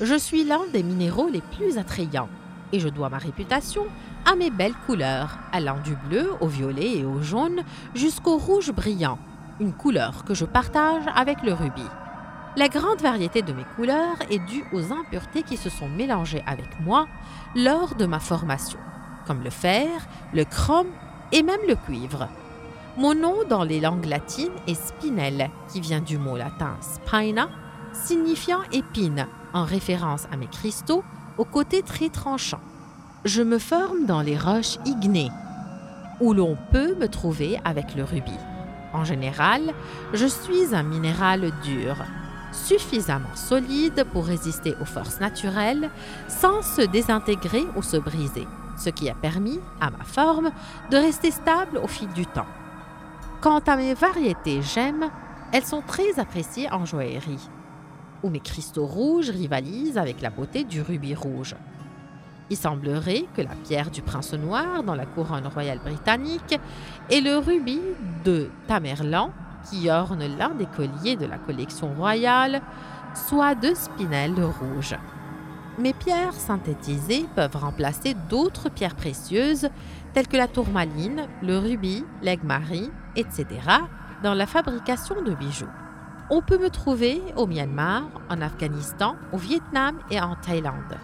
Je suis l'un des minéraux les plus attrayants et je dois ma réputation à mes belles couleurs, allant du bleu au violet et au jaune jusqu'au rouge brillant, une couleur que je partage avec le rubis. La grande variété de mes couleurs est due aux impuretés qui se sont mélangées avec moi lors de ma formation, comme le fer, le chrome et même le cuivre. Mon nom dans les langues latines est Spinel, qui vient du mot latin spina, signifiant épine, en référence à mes cristaux au côté très tranchant. Je me forme dans les roches ignées, où l'on peut me trouver avec le rubis. En général, je suis un minéral dur, suffisamment solide pour résister aux forces naturelles sans se désintégrer ou se briser, ce qui a permis à ma forme de rester stable au fil du temps. Quant à mes variétés gemmes, elles sont très appréciées en joaillerie, où mes cristaux rouges rivalisent avec la beauté du rubis rouge. Il semblerait que la pierre du prince noir dans la couronne royale britannique et le rubis de Tamerlan, qui orne l'un des colliers de la collection royale, soient de spinel rouge. Mes pierres synthétisées peuvent remplacer d'autres pierres précieuses telles que la tourmaline, le rubis, l'aigue-marie, etc., dans la fabrication de bijoux. On peut me trouver au Myanmar, en Afghanistan, au Vietnam et en Thaïlande.